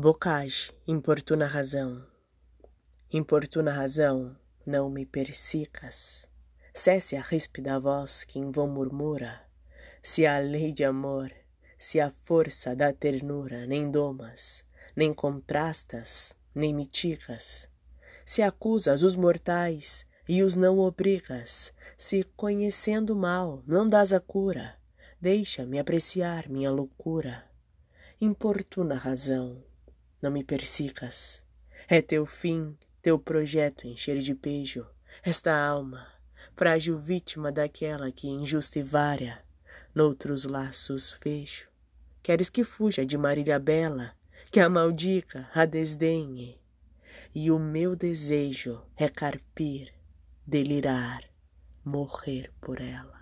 Bocage, importuna razão. Importuna razão, não me persicas. Cesse a ríspida voz que em vão murmura. Se a lei de amor, se a força da ternura nem domas, nem contrastas, nem mitigas. Se acusas os mortais e os não obrigas, se conhecendo mal não dás a cura, deixa-me apreciar minha loucura. Importuna razão, não me persicas. É teu fim, teu projeto encher de pejo esta alma, frágil vítima daquela que injusta e vária, noutros laços fecho. Queres que fuja de Marília Bela, que a maldica, a desdenhe. E o meu desejo é carpir, delirar, morrer por ela.